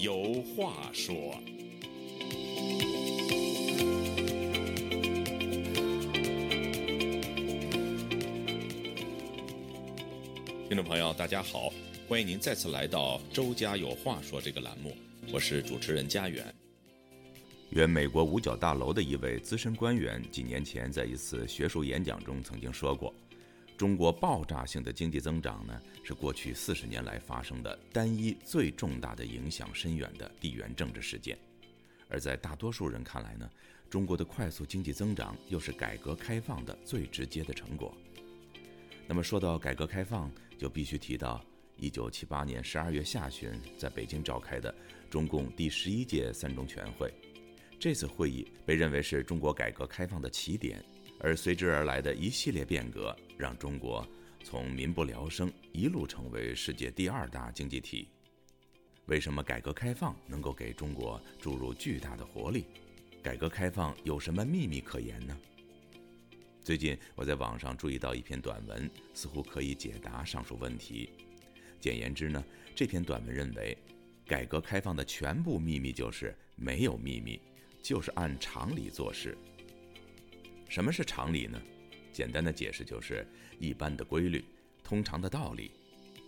有话说。听众朋友，大家好，欢迎您再次来到《周家有话说》这个栏目，我是主持人家园。原美国五角大楼的一位资深官员几年前在一次学术演讲中曾经说过。中国爆炸性的经济增长呢，是过去四十年来发生的单一最重大的、影响深远的地缘政治事件。而在大多数人看来呢，中国的快速经济增长又是改革开放的最直接的成果。那么说到改革开放，就必须提到一九七八年十二月下旬在北京召开的中共第十一届三中全会。这次会议被认为是中国改革开放的起点。而随之而来的一系列变革，让中国从民不聊生一路成为世界第二大经济体。为什么改革开放能够给中国注入巨大的活力？改革开放有什么秘密可言呢？最近我在网上注意到一篇短文，似乎可以解答上述问题。简言之呢，这篇短文认为，改革开放的全部秘密就是没有秘密，就是按常理做事。什么是常理呢？简单的解释就是一般的规律、通常的道理。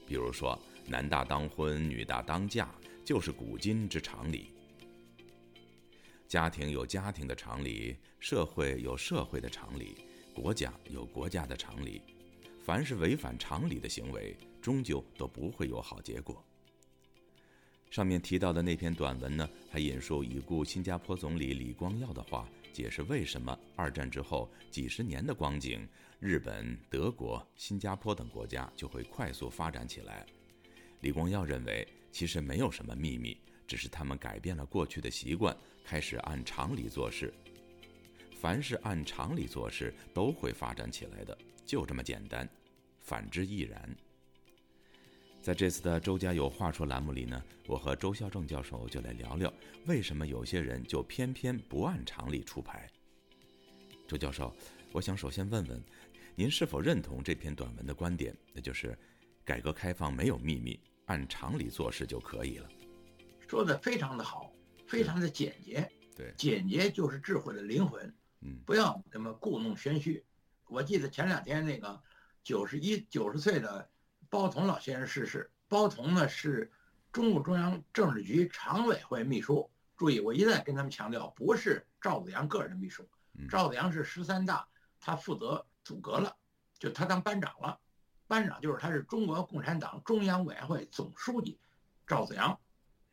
比如说，男大当婚，女大当嫁，就是古今之常理。家庭有家庭的常理，社会有社会的常理，国家有国家的常理。凡是违反常理的行为，终究都不会有好结果。上面提到的那篇短文呢，还引述已故新加坡总理李光耀的话。解释为什么二战之后几十年的光景，日本、德国、新加坡等国家就会快速发展起来。李光耀认为，其实没有什么秘密，只是他们改变了过去的习惯，开始按常理做事。凡是按常理做事，都会发展起来的，就这么简单。反之亦然。在这次的周家有话说栏目里呢，我和周孝正教授就来聊聊，为什么有些人就偏偏不按常理出牌。周教授，我想首先问问，您是否认同这篇短文的观点？那就是，改革开放没有秘密，按常理做事就可以了。说的非常的好，非常的简洁。对，简洁就是智慧的灵魂。嗯，不要那么故弄玄虚。我记得前两天那个九十一九十岁的。包同老先生逝世。包同呢是中共中央政治局常委会秘书。注意，我一再跟他们强调，不是赵子阳个人的秘书。赵子阳是十三大，他负责组阁了，就他当班长了。班长就是他是中国共产党中央委员会总书记赵子阳。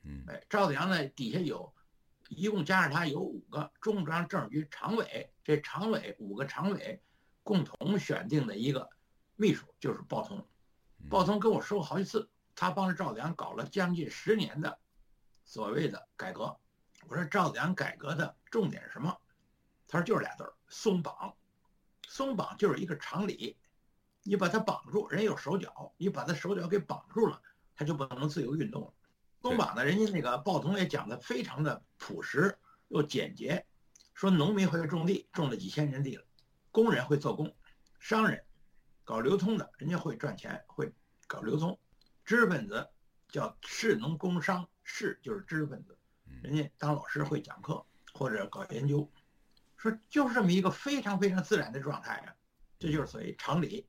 嗯，哎，赵子阳呢底下有，一共加上他有五个中共中央政治局常委。这常委五个常委共同选定的一个秘书就是包同。鲍通跟我说过好几次，他帮着赵子阳搞了将近十年的所谓的改革。我说赵子阳改革的重点是什么？他说就是俩字儿：松绑。松绑就是一个常理，你把他绑住，人有手脚，你把他手脚给绑住了，他就不能自由运动了。松绑呢，人家那个鲍同也讲的非常的朴实又简洁，说农民会种地，种了几千年地了；工人会做工，商人。搞流通的，人家会赚钱，会搞流通。知识分子叫士农工商，士就是知识分子，人家当老师会讲课或者搞研究，说就是这么一个非常非常自然的状态啊，这就是所谓常理。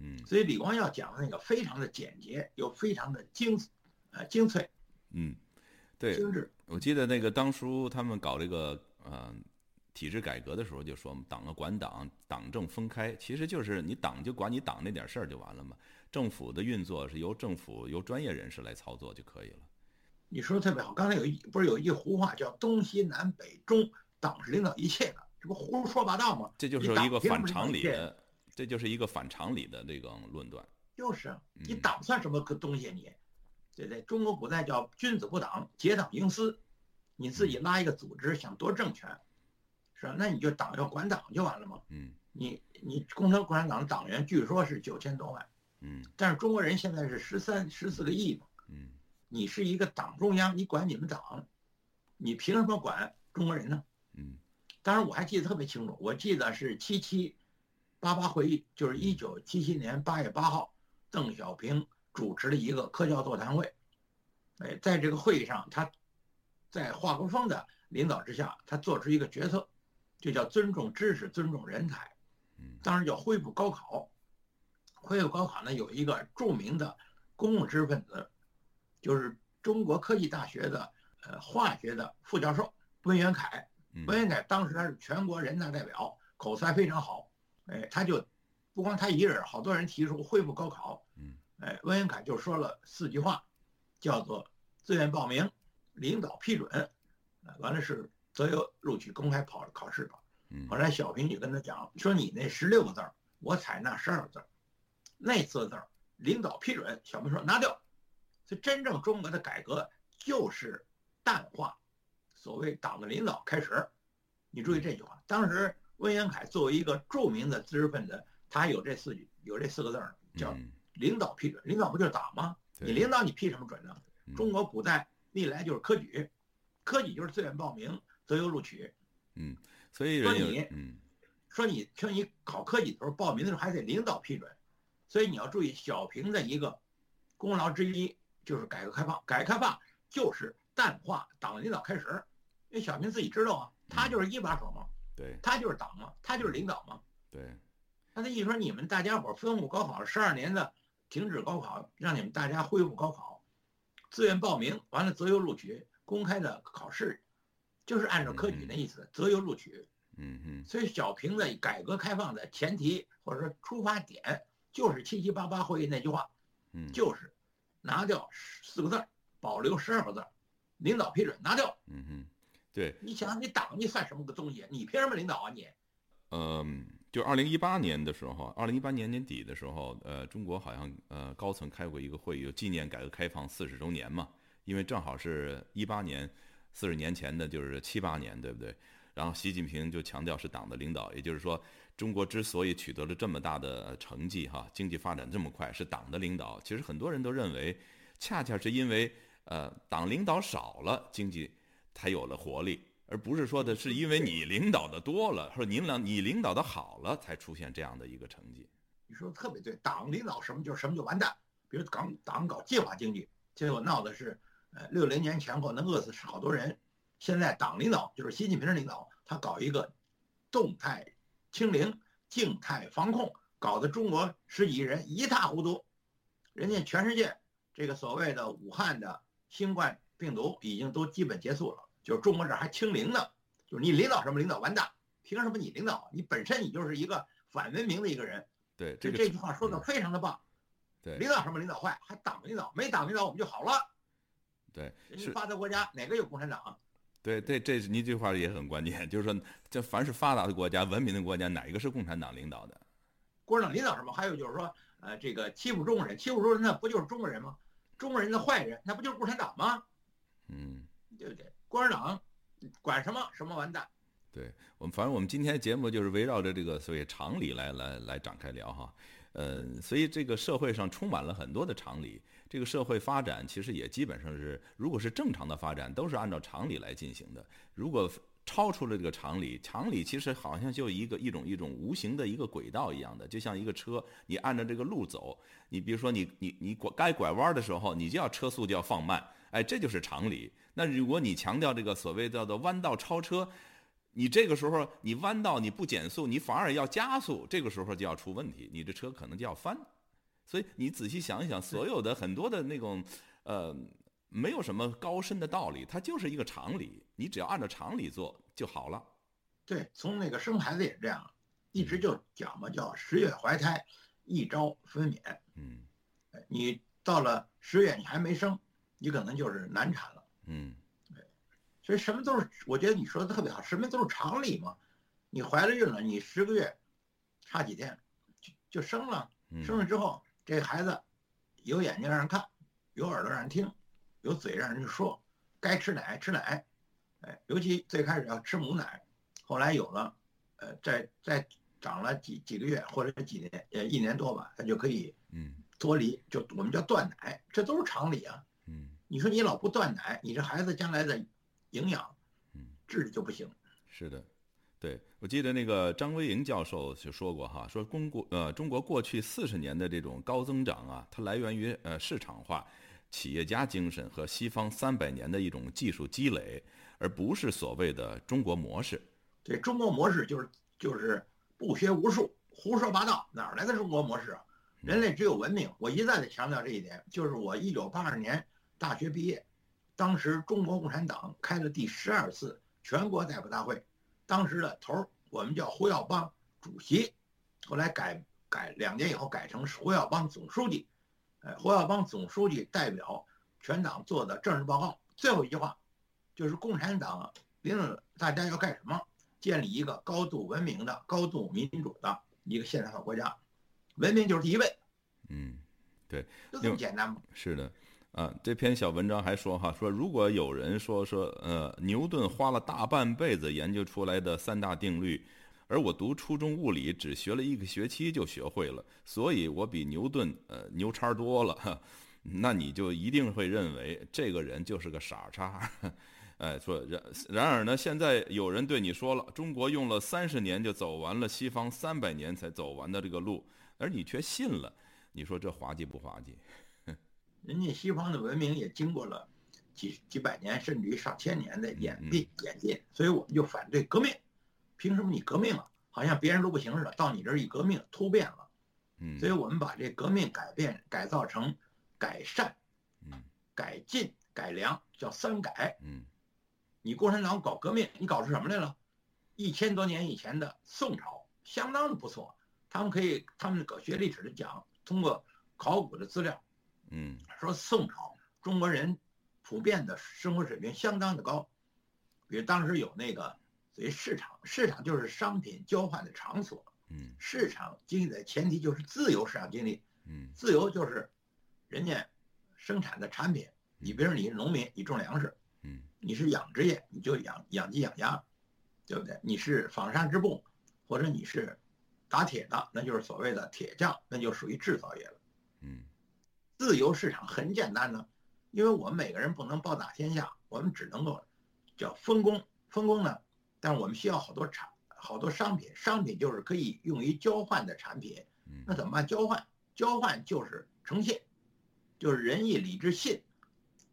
嗯，所以李光耀讲的那个非常的简洁，又非常的精，呃，精粹。嗯，对，精致。我记得那个当初他们搞这个，嗯。体制改革的时候就说党啊管党，党政分开，其实就是你党就管你党那点事儿就完了嘛。政府的运作是由政府由专业人士来操作就可以了。你说的特别好，刚才有一不是有一句胡话叫东西南北中，党是领导一切的，这不胡说八道吗？这就是一个反常理的，这就是一个反常理的这个论断。就是你党算什么个东西？你，对不对？中国古代叫君子不党，结党营私，你自己拉一个组织想夺政权。是吧？那你就党要管党就完了嘛？嗯，你你共产共产党党员据说是九千多万，嗯，但是中国人现在是十三十四个亿嘛，嗯，你是一个党中央，你管你们党，你凭什么管中国人呢？嗯，当然我还记得特别清楚，我记得是七七八八会议，就是一九七七年八月八号，邓小平主持了一个科教座谈会，哎，在这个会议上，他在华国锋的领导之下，他做出一个决策，就叫尊重知识、尊重人才。当时叫恢复高考。恢复高考呢，有一个著名的公共知识分子，就是中国科技大学的呃化学的副教授温元凯。温元凯当时他是全国人大代表，口才非常好。哎，他就不光他一人，好多人提出恢复高考。嗯哎，温元凯就说了四句话，叫做自愿报名、领导批准，完了是择优录取、公开考考试吧。后来小平就跟他讲说：“你那十六个字儿，我采纳十二个字儿。那四个字儿，领导批准。”小平说：“拿掉。”所以真正中国的改革就是淡化所谓党的领导开始。你注意这句话。当时温元凯作为一个著名的知识分子，他有这四句，有这四个字儿叫。领导批准，领导不就是党吗？你领导你批什么准呢？中国古代历来就是科举，科举就是自愿报名，择优录取。嗯，所以说你，嗯，说你说你考科举的时候报名的时候还得领导批准，所以你要注意小平的一个功劳之一就是改革开放，改革开放就是淡化党领导开始，因为小平自己知道啊，他就是一把手嘛，对，他就是党嘛，他就是领导嘛，对，他的意思说你们大家伙分复高考十二年的。停止高考，让你们大家恢复高考，自愿报名，完了择优录取，公开的考试，就是按照科举那意思，择优录取。嗯嗯。所以小平的改革开放的前提或者说出发点，就是七七八八会议那句话，嗯，就是拿掉四个字儿，保留十二个字儿，领导批准拿掉。嗯嗯，对。你想，你党你算什么个东西？你凭什么领导啊你？嗯。就二零一八年的时候，二零一八年年底的时候，呃，中国好像呃高层开过一个会议，就纪念改革开放四十周年嘛，因为正好是一八年，四十年前的就是七八年，对不对？然后习近平就强调是党的领导，也就是说，中国之所以取得了这么大的成绩，哈，经济发展这么快，是党的领导。其实很多人都认为，恰恰是因为呃党领导少了，经济才有了活力。而不是说的是因为你领导的多了，说您领你领导的好了，才出现这样的一个成绩。你说的特别对，党领导什么就什么就完蛋。比如党党搞计划经济，结果闹的是，呃，六零年前后能饿死好多人。现在党领导就是习近平领导，他搞一个动态清零、静态防控，搞得中国十几亿人一塌糊涂。人家全世界这个所谓的武汉的新冠病毒已经都基本结束了。就是中国这还清零呢，就是你领导什么领导完蛋，凭什么你领导？你本身你就是一个反文明的一个人。对，这这句话说的非常的棒。对，领导什么领导坏，还党领导没党领导我们就好了。对，是发达国家哪个有共产党？对对，这是您这句话也很关键，就是说这凡是发达的国家、文明的国家，哪一个是共产党领导的？共产党领导什么？还有就是说，呃，这个欺负中国人，欺负中国人那不就是中国人吗？中国人的坏人那不就是共产党吗？嗯，对不对？共产党管什么什么完蛋？对我们，反正我们今天节目就是围绕着这个所谓常理来来来展开聊哈。呃，所以这个社会上充满了很多的常理。这个社会发展其实也基本上是，如果是正常的发展，都是按照常理来进行的。如果超出了这个常理，常理其实好像就一个一种一种无形的一个轨道一样的，就像一个车，你按照这个路走，你比如说你你你拐该拐弯的时候，你就要车速就要放慢。哎，这就是常理。那如果你强调这个所谓叫做弯道超车，你这个时候你弯道你不减速，你反而要加速，这个时候就要出问题，你这车可能就要翻。所以你仔细想一想，所有的很多的那种，呃，没有什么高深的道理，它就是一个常理，你只要按照常理做就好了。对，从那个生孩子也是这样，一直就讲嘛，叫十月怀胎，一朝分娩。嗯，你到了十月你还没生。你可能就是难产了，嗯，对，所以什么都是，我觉得你说的特别好，什么都是常理嘛。你怀了孕了，你十个月，差几天，就就生了，生了之后，这孩子有眼睛让人看，有耳朵让人听，有嘴让人说，该吃奶吃奶，哎，尤其最开始要吃母奶，后来有了，呃，再再长了几几个月或者几年，呃，一年多吧，他就可以，嗯，脱离，就我们叫断奶，这都是常理啊。嗯，你说你老不断奶，你这孩子将来的营养，嗯，智力就不行。是的，对我记得那个张维迎教授就说过哈，说中国呃中国过去四十年的这种高增长啊，它来源于呃市场化，企业家精神和西方三百年的一种技术积累，而不是所谓的中国模式。对中国模式就是就是不学无术，胡说八道，哪来的中国模式啊？人类只有文明。我一再的强调这一点，就是我一九八二年大学毕业，当时中国共产党开了第十二次全国代表大会，当时的头儿我们叫胡耀邦主席，后来改改两年以后改成胡耀邦总书记。哎，胡耀邦总书记代表全党做的政治报告，最后一句话就是共产党领导大家要干什么？建立一个高度文明的、高度民主的一个现代化国家，文明就是第一位。嗯，对，就这么简单吗？是的，啊，这篇小文章还说哈，说如果有人说说，呃，牛顿花了大半辈子研究出来的三大定律。而我读初中物理只学了一个学期就学会了，所以我比牛顿呃牛叉多了，那你就一定会认为这个人就是个傻叉，哎，说然然而呢，现在有人对你说了，中国用了三十年就走完了西方三百年才走完的这个路，而你却信了，你说这滑稽不滑稽？人家西方的文明也经过了几几百年甚至于上千年的演变演进，所以我们就反对革命。凭什么你革命了，好像别人都不行似的？到你这儿一革命，突变了。嗯，所以我们把这革命改变改造成改善、嗯，改进、改良，叫三改。嗯，你共产党搞革命，你搞出什么来了？一千多年以前的宋朝相当的不错，他们可以，他们搞学历史的讲，通过考古的资料，嗯，说宋朝中国人普遍的生活水平相当的高，比如当时有那个。所以市场，市场就是商品交换的场所。嗯，市场经济的前提就是自由市场经济。嗯，自由就是人家生产的产品。你比如你是农民，你种粮食。嗯，你是养殖业，你就养养鸡养鸭，对不对？你是纺纱织布，或者你是打铁的，那就是所谓的铁匠，那就属于制造业了。嗯，自由市场很简单呢，因为我们每个人不能包打天下，我们只能够叫分工。分工呢？但是我们需要好多产，好多商品，商品就是可以用于交换的产品。那怎么办？交换，交换就是诚信，就是仁义礼智信，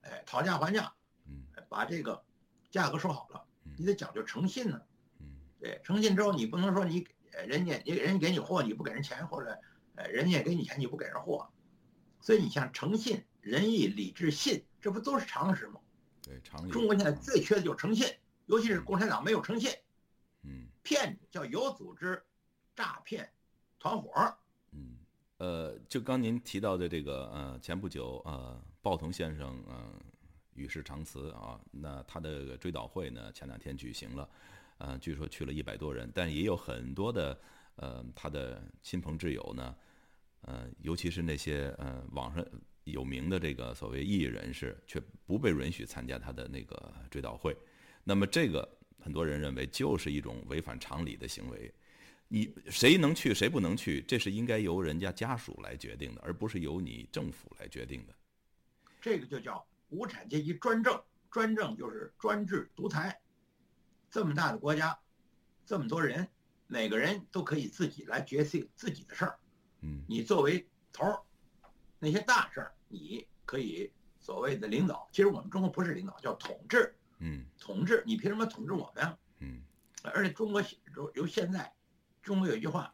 哎，讨价还价，嗯，把这个价格说好了，你得讲究诚信呢。嗯，对，诚信之后你不能说你人家你人家给你货你不给人钱，或者呃人家给你钱你不给人货，所以你像诚信、仁义、礼智信，这不都是常识吗？对，常识中国现在最缺的就是诚信。尤其是共产党没有诚信，嗯，骗叫有组织诈骗团伙嗯，呃，就刚您提到的这个，呃，前不久，呃，鲍腾先生，嗯，与世长辞啊，那他的追悼会呢，前两天举行了，呃，据说去了一百多人，但也有很多的，呃，他的亲朋挚友呢，呃，尤其是那些，呃，网上有名的这个所谓异议人士，却不被允许参加他的那个追悼会。那么这个很多人认为就是一种违反常理的行为，你谁能去谁不能去，这是应该由人家家属来决定的，而不是由你政府来决定的。这个就叫无产阶级专政，专政就是专制独裁。这么大的国家，这么多人，每个人都可以自己来决定自己的事儿。嗯，你作为头儿，那些大事儿你可以所谓的领导，其实我们中国不是领导，叫统治。嗯，统治你凭什么统治我们呀？嗯，而且中国由由现在，中国有一句话，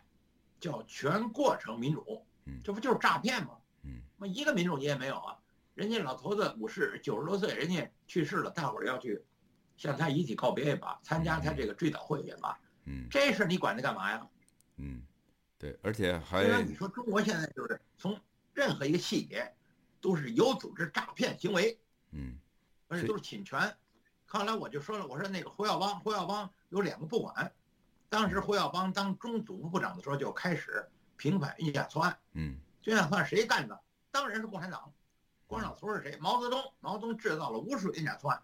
叫全过程民主。嗯，这不就是诈骗吗？嗯，那一个民主你也没有啊？人家老头子五十九十多岁，人家去世了，大伙儿要去向他遗体告别也罢，参加他这个追悼会也罢。嗯，这事你管他干嘛呀？嗯，对，而且还你说中国现在就是从任何一个细节，都是有组织诈骗行为。嗯，而且都是侵权。后来我就说了，我说那个胡耀邦，胡耀邦有两个不管。当时胡耀邦当中组部长的时候，就开始平反印假错案。嗯，印假错案谁干的？当然是共产党。共产党头是谁？毛泽东。毛泽东制造了无数冤假错案。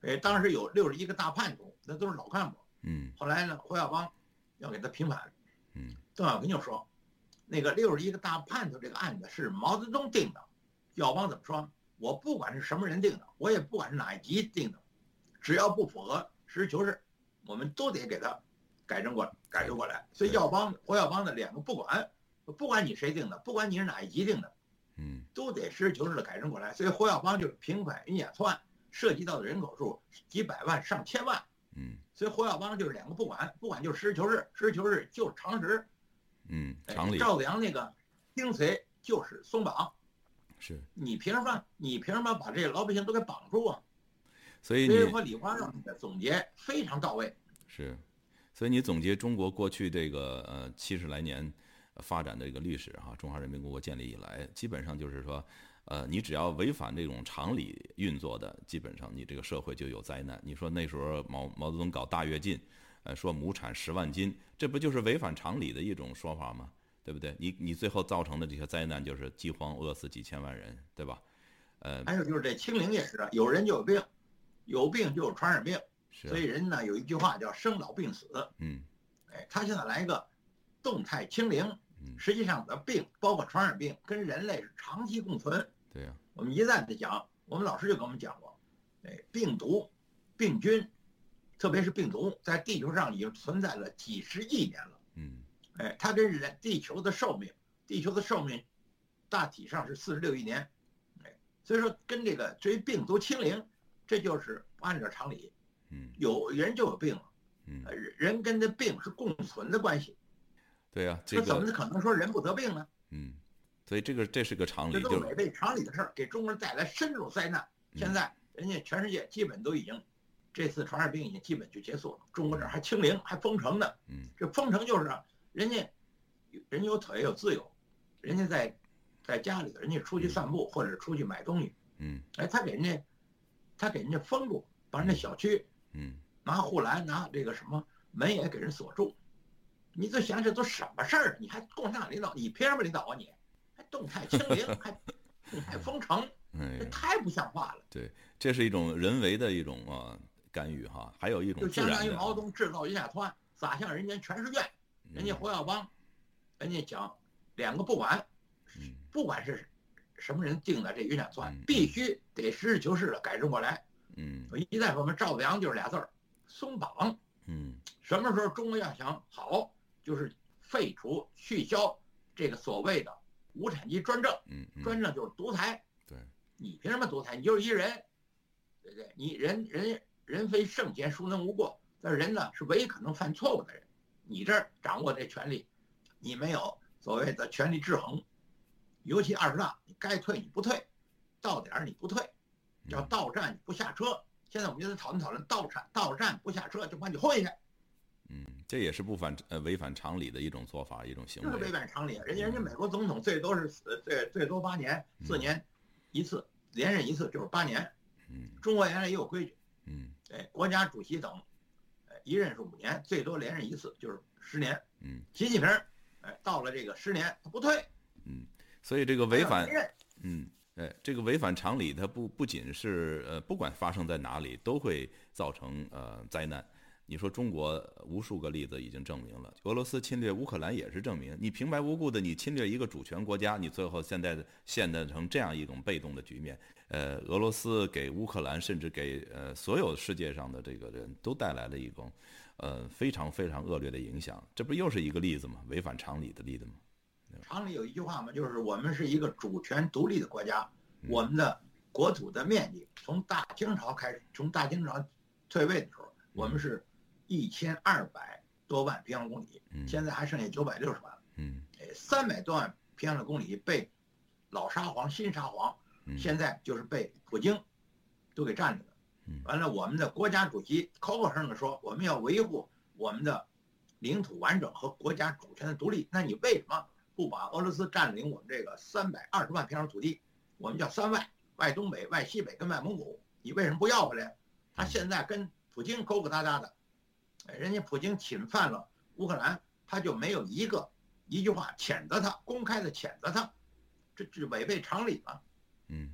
哎，当时有六十一个大叛徒，那都是老干部。嗯。后来呢，胡耀邦要给他平反。嗯。邓小平就说，那个六十一个大叛徒这个案子是毛泽东定的。耀邦怎么说？我不管是什么人定的，我也不管是哪一级定的。只要不符合实事求是，我们都得给他改正过来、改正过来。所以耀邦、胡耀邦的两个不管，不管你谁定的，不管你是哪一级定的，嗯，都得实事求是的改正过来。所以胡耀邦就是平反云假错案，涉及到的人口数几百万上千万。嗯，所以胡耀邦就是两个不管，不管就是实事求是，实事求是就是常识。嗯，常理。赵子阳那个精髓就是松绑。是你凭什么？你凭什么把这些老百姓都给绑住啊？所以你说李华让的总结非常到位。是，所以你总结中国过去这个呃七十来年发展的这个历史哈，中华人民共和国建立以来，基本上就是说，呃，你只要违反这种常理运作的，基本上你这个社会就有灾难。你说那时候毛毛泽东搞大跃进，呃，说亩产十万斤，这不就是违反常理的一种说法吗？对不对？你你最后造成的这些灾难就是饥荒，饿死几千万人，对吧？呃，还有就是这清零也是，有人就有病，有病就有传染病，所以人呢有一句话叫生老病死。嗯，哎，他现在来一个动态清零，实际上的病包括传染病跟人类是长期共存。对呀，我们一再的讲，我们老师就跟我们讲过，哎，病毒、病菌，特别是病毒，在地球上已经存在了几十亿年了。嗯。哎，它跟人地球的寿命，地球的寿命大体上是四十六亿年，哎，所以说跟这个至于病毒清零，这就是不按照常理，嗯，有人就有病了，嗯，人跟这病是共存的关系，对呀，这个怎么可能说人不得病呢？嗯，所以这个这是个常理，这都违背常理的事儿，给中国人带来深重灾难。现在人家全世界基本都已经，这次传染病已经基本就结束了，中国这儿还清零还封城呢，嗯，这封城就是。人家，人家有腿有自由，人家在，在家里头，人家出去散步或者出去买东西，嗯，哎，他给人家，他给人家封住，把人家小区，嗯，拿护栏拿这个什么门也给人锁住，你就想这都什么事儿？你还共产党领导，你凭什么领导啊？你还动态清零，还动态封城，这太不像话了。对，这是一种人为的一种啊干预哈，还有一种就相当于毛泽东制造一下错案，撒向人间全是怨。人家胡耀邦，人家讲两个不管，不管是什么人定的这云假错案，必须得实事求是的改正过来。嗯，我一再说，我们赵子阳就是俩字儿，松绑。嗯，什么时候中国要想好，就是废除、取消这个所谓的无产阶级专政。嗯，专政就是独裁。对，你凭什么独裁？你就是一人，对不对？你人人人非圣贤，孰能无过？但是人呢，是唯一可能犯错误的人。你这儿掌握这权力，你没有所谓的权力制衡，尤其二十大，你该退你不退，到点儿你不退，叫到站你不下车。现在我们就在讨论讨论到站到站不下车就把你混下去。嗯，这也是不反呃违反常理的一种做法，一种行为。就是违反常理，人家人家美国总统最多是最最多八年，四年一次，连任一次就是八年。嗯，中国原来也有规矩。嗯，哎，国家主席等。一任是五年，最多连任一次，就是十年。嗯，习近平，哎，到了这个十年，他不退。嗯，所以这个违反，嗯，哎，这个违反常理，它不不仅是呃，不管发生在哪里，都会造成呃灾难。你说中国无数个例子已经证明了，俄罗斯侵略乌克兰也是证明，你平白无故的你侵略一个主权国家，你最后现在现在成这样一种被动的局面。呃，俄罗斯给乌克兰，甚至给呃所有世界上的这个人都带来了一种呃非常非常恶劣的影响。这不又是一个例子吗？违反常理的例子吗？常理有一句话嘛，就是我们是一个主权独立的国家，我们的国土的面积从大清朝开始，从大清朝退位的时候，我们是。一千二百多万平方公里，现在还剩下九百六十万。嗯，三百多万平方公里被老沙皇、新沙皇，现在就是被普京都给占着了。完了，我们的国家主席口口声声说我们要维护我们的领土完整和国家主权的独立，那你为什么不把俄罗斯占领我们这个三百二十万平方土地？我们叫三外，外东北、外西北跟外蒙古，你为什么不要回来？他现在跟普京勾勾搭搭的。人家普京侵犯了乌克兰，他就没有一个一句话谴责他，公开的谴责他，这这违背常理吗？嗯，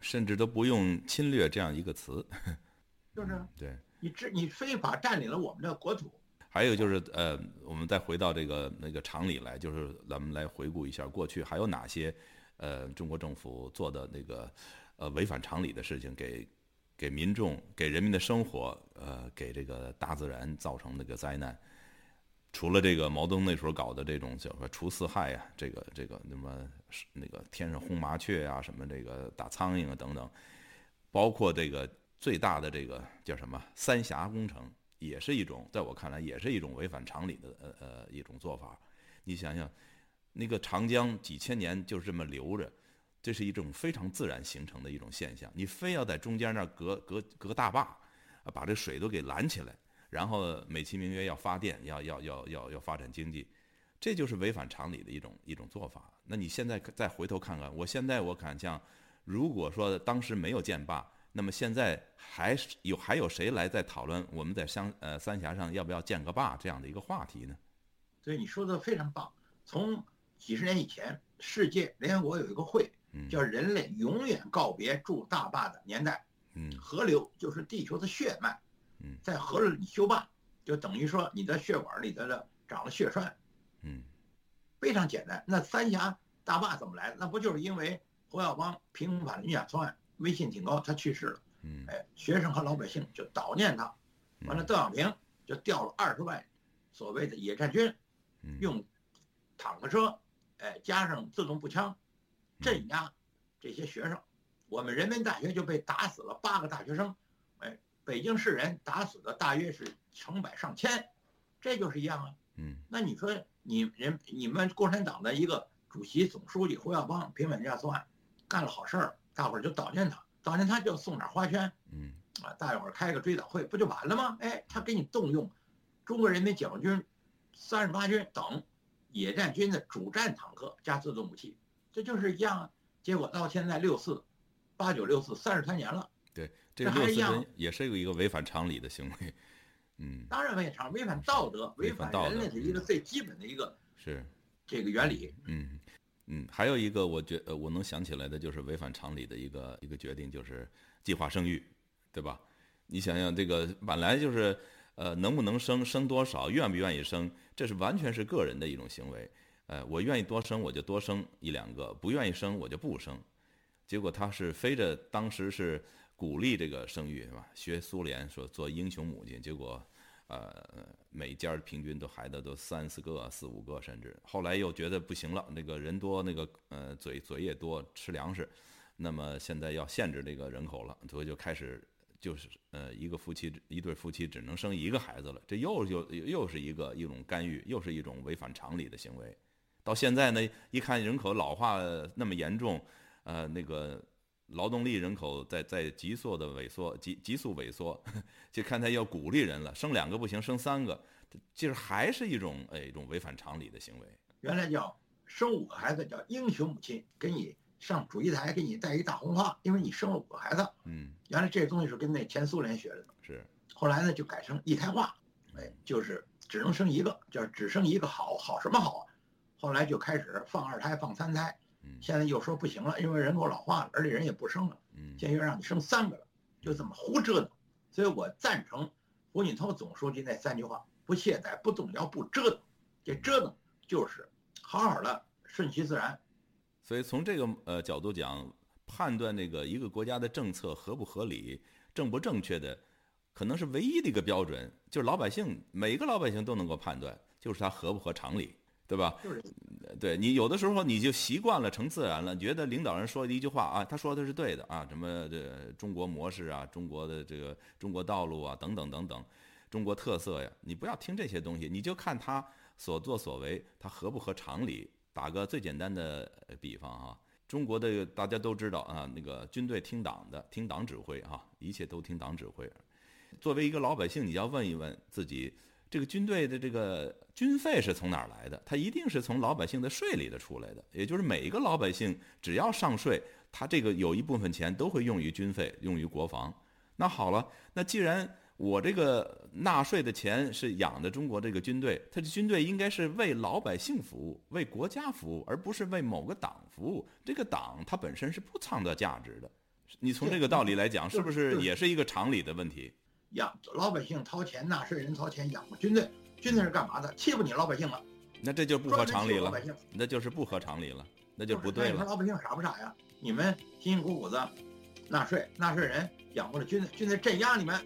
甚至都不用侵略这样一个词，就是对，你这你非法占领了我们的国土。还有就是呃，我们再回到这个那个常理来，就是咱们来回顾一下过去还有哪些呃中国政府做的那个呃违反常理的事情给。给民众、给人民的生活，呃，给这个大自然造成那个灾难，除了这个毛泽东那时候搞的这种叫什么除四害呀，这个这个什么那个天上轰麻雀啊，什么这个打苍蝇啊等等，包括这个最大的这个叫什么三峡工程，也是一种在我看来也是一种违反常理的呃呃一种做法。你想想，那个长江几千年就是这么流着，这是一种非常自然形成的一种现象，你非要在中间那儿隔隔隔大坝，把这水都给拦起来。然后美其名曰要发电，要要要要要发展经济，这就是违反常理的一种一种做法。那你现在再回头看看，我现在我看像，如果说当时没有建坝，那么现在还是有还有谁来在讨论我们在三呃三峡上要不要建个坝这样的一个话题呢？对，你说的非常棒。从几十年以前，世界联合国有一个会，叫“人类永远告别筑大坝的年代”。嗯，河流就是地球的血脉。在河里修坝，就等于说你的血管里头的长了血栓，嗯，非常简单。那三峡大坝怎么来的？那不就是因为胡耀邦平反了假错案，威信挺高，他去世了，嗯，哎，学生和老百姓就悼念他，完了邓小平就调了二十万所谓的野战军，用坦克车，哎，加上自动步枪，镇压这些学生，我们人民大学就被打死了八个大学生，哎。北京市人打死的大约是成百上千，这就是一样啊。嗯，那你说你人你们共产党的一个主席总书记胡耀邦平反假作案，干了好事儿，大伙儿就悼念他，悼念他就送点花圈，嗯，啊，大伙儿开个追悼会不就完了吗？哎，他给你动用中国人民解放军三十八军等野战军的主战坦克加自动武器，这就是一样啊。结果到现在六四八九六四三十三年了。对，这个六四人也是有一个违反常理的行为，嗯，当然违反常，违反道德，违反人类的一个最基本的一个是这个原理。嗯嗯，还有一个我觉呃我能想起来的就是违反常理的一个一个决定，就是计划生育，对吧？你想想这个本来就是呃能不能生，生多少，愿不愿意生，这是完全是个人的一种行为。呃，我愿意多生我就多生一两个，不愿意生我就不生。结果他是非着当时是。鼓励这个生育是吧？学苏联说做英雄母亲，结果，呃，每家平均都孩子都三四个、四五个，甚至后来又觉得不行了，那个人多，那个呃嘴嘴也多，吃粮食，那么现在要限制这个人口了，所以就开始就是呃一个夫妻一对夫妻只能生一个孩子了，这又又又是一个一种干预，又是一种违反常理的行为。到现在呢，一看人口老化那么严重，呃，那个。劳动力人口在在急速的萎缩，急急速萎缩，就看他要鼓励人了，生两个不行，生三个，就是还是一种哎一种违反常理的行为。原来叫生五个孩子叫英雄母亲，给你上主席台给你戴一大红花，因为你生了五个孩子。嗯，原来这东西是跟那前苏联学的。是。后来呢就改成一胎化，哎，就是只能生一个，叫只生一个好好什么好？后来就开始放二胎，放三胎。现在又说不行了，因为人口老化了，而且人也不生了。嗯，现在又让你生三个了，就这么胡折腾。所以我赞成胡锦涛总书记那三句话：不懈怠、不动摇、不折腾。这折腾就是好好的顺其自然。所以从这个呃角度讲，判断那个一个国家的政策合不合理、正不正确的，可能是唯一的一个标准，就是老百姓每个老百姓都能够判断，就是它合不合常理。对吧？对你有的时候你就习惯了，成自然了，觉得领导人说的一句话啊，他说的是对的啊，什么这中国模式啊，中国的这个中国道路啊，等等等等，中国特色呀，你不要听这些东西，你就看他所作所为，他合不合常理。打个最简单的比方啊，中国的大家都知道啊，那个军队听党的，听党指挥啊，一切都听党指挥。作为一个老百姓，你要问一问自己。这个军队的这个军费是从哪儿来的？它一定是从老百姓的税里的出来的。也就是每一个老百姓只要上税，他这个有一部分钱都会用于军费，用于国防。那好了，那既然我这个纳税的钱是养的中国这个军队，他的军队应该是为老百姓服务，为国家服务，而不是为某个党服务。这个党它本身是不创造价值的。你从这个道理来讲，是不是也是一个常理的问题？养老百姓掏钱，纳税人掏钱养活军队，军队是干嘛的？欺负你老百姓了，那这就不合常理了。那就是不合常理了，那就不对了。你们老百姓傻不傻呀？你们辛辛苦苦的纳税，纳税人养活了军队，军队镇压你们，